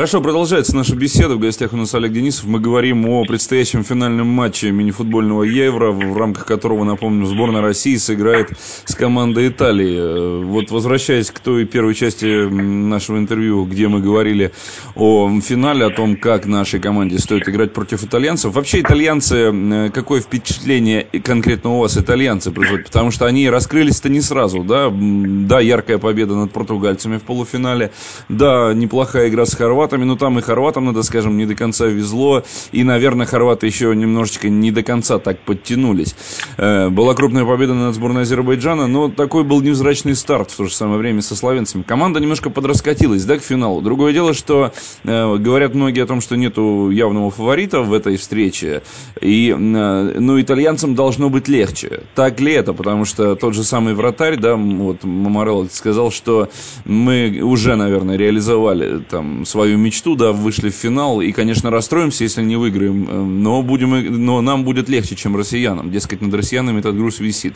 Хорошо, продолжается наша беседа. В гостях у нас Олег Денисов. Мы говорим о предстоящем финальном матче мини-футбольного Евро, в рамках которого, напомню, сборная России сыграет с командой Италии. Э, вот возвращаясь к той первой части нашего интервью, где мы говорили о финале, о том, как нашей команде стоит играть против итальянцев. Вообще, итальянцы, э, какое впечатление конкретно у вас итальянцы производят? Потому что они раскрылись-то не сразу, да? Да, яркая победа над португальцами в полуфинале. Да, неплохая игра с Хорватией хорватами, но там и хорватам, надо скажем, не до конца везло. И, наверное, хорваты еще немножечко не до конца так подтянулись. Э, была крупная победа над сборной Азербайджана, но такой был невзрачный старт в то же самое время со словенцами. Команда немножко подраскатилась, да, к финалу. Другое дело, что э, говорят многие о том, что нету явного фаворита в этой встрече. И, э, ну, итальянцам должно быть легче. Так ли это? Потому что тот же самый вратарь, да, вот Мамарелло сказал, что мы уже, наверное, реализовали там свою мечту, да, вышли в финал, и, конечно, расстроимся, если не выиграем, э, но, будем, но нам будет легче, чем россиянам. Дескать, над россиянами этот груз висит.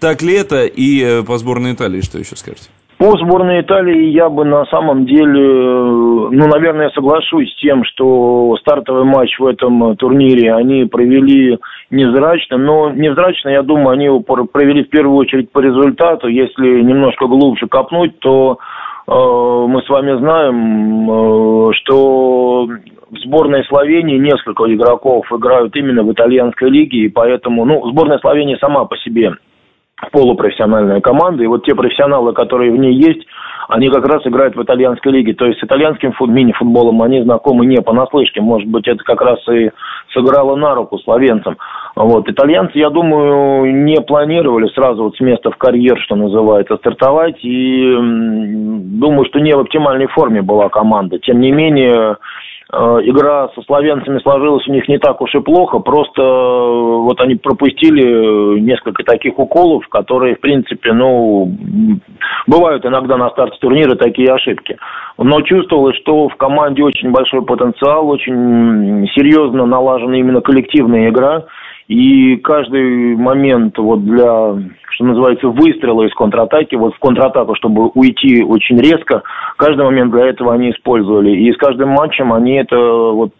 Так ли это? И э, по сборной Италии что еще скажете? По сборной Италии я бы на самом деле, э, ну, наверное, соглашусь с тем, что стартовый матч в этом турнире они провели невзрачно, но невзрачно, я думаю, они его провели в первую очередь по результату. Если немножко глубже копнуть, то мы с вами знаем, э, что в сборной Словении несколько игроков играют именно в итальянской лиге, и поэтому, ну, сборная Словении сама по себе полупрофессиональная команда, и вот те профессионалы, которые в ней есть, они как раз играют в итальянской лиге. То есть с итальянским фут, мини-футболом они знакомы не понаслышке. Может быть, это как раз и сыграло на руку словенцам. Вот. Итальянцы, я думаю, не планировали сразу вот с места в карьер, что называется, стартовать. И думаю, что не в оптимальной форме была команда. Тем не менее, Э, игра со славянцами сложилась у них не так уж и плохо, просто э, вот они пропустили несколько таких уколов, которые, в принципе, ну, бывают иногда на старте турнира такие ошибки. Но чувствовалось, что в команде очень большой потенциал, очень серьезно налажена именно коллективная игра, и каждый момент вот для, что называется, выстрела из контратаки, вот в контратаку, чтобы уйти очень резко, каждый момент для этого они использовали. И с каждым матчем они это вот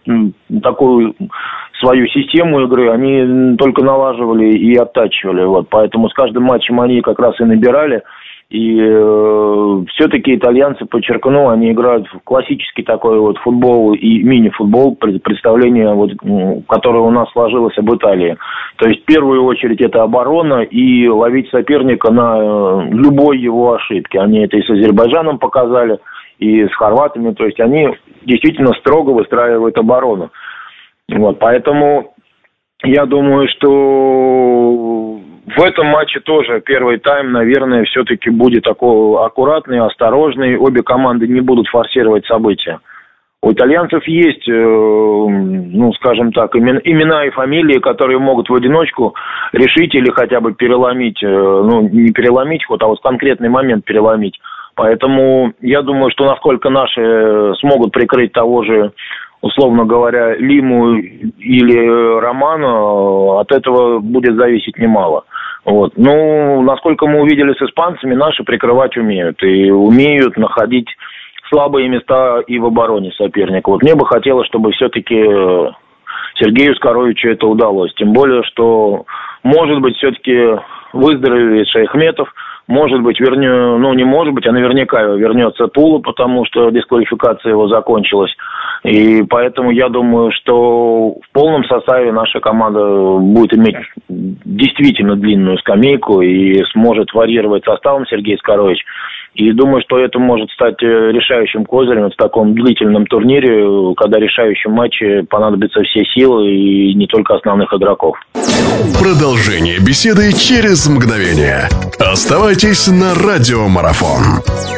такую свою систему игры они только налаживали и оттачивали. Вот. Поэтому с каждым матчем они как раз и набирали – и э, все-таки итальянцы, подчеркну, они играют в классический такой вот футбол и мини-футбол, представление, вот, которое у нас сложилось об Италии. То есть в первую очередь это оборона и ловить соперника на э, любой его ошибке. Они это и с Азербайджаном показали, и с хорватами. То есть они действительно строго выстраивают оборону. Вот, поэтому я думаю, что в этом матче тоже первый тайм, наверное, все-таки будет такой аккуратный, осторожный. Обе команды не будут форсировать события. У итальянцев есть, э, ну, скажем так, имена и фамилии, которые могут в одиночку решить или хотя бы переломить, э, ну, не переломить ход, а вот конкретный момент переломить. Поэтому я думаю, что насколько наши смогут прикрыть того же условно говоря, Лиму или Роману, от этого будет зависеть немало. Вот. Ну, насколько мы увидели с испанцами, наши прикрывать умеют. И умеют находить слабые места и в обороне соперника. Вот мне бы хотелось, чтобы все-таки Сергею Скоровичу это удалось. Тем более, что, может быть, все-таки выздоровеет Шейхметов – может быть, вернее, ну не может быть, а наверняка вернется Тула, потому что дисквалификация его закончилась. И поэтому я думаю, что в полном составе наша команда будет иметь действительно длинную скамейку и сможет варьировать составом Сергей Скорович. И думаю, что это может стать э, решающим козырем в таком длительном турнире, когда решающем матче понадобятся все силы и не только основных игроков. Продолжение беседы через мгновение. Оставайтесь на радиомарафон.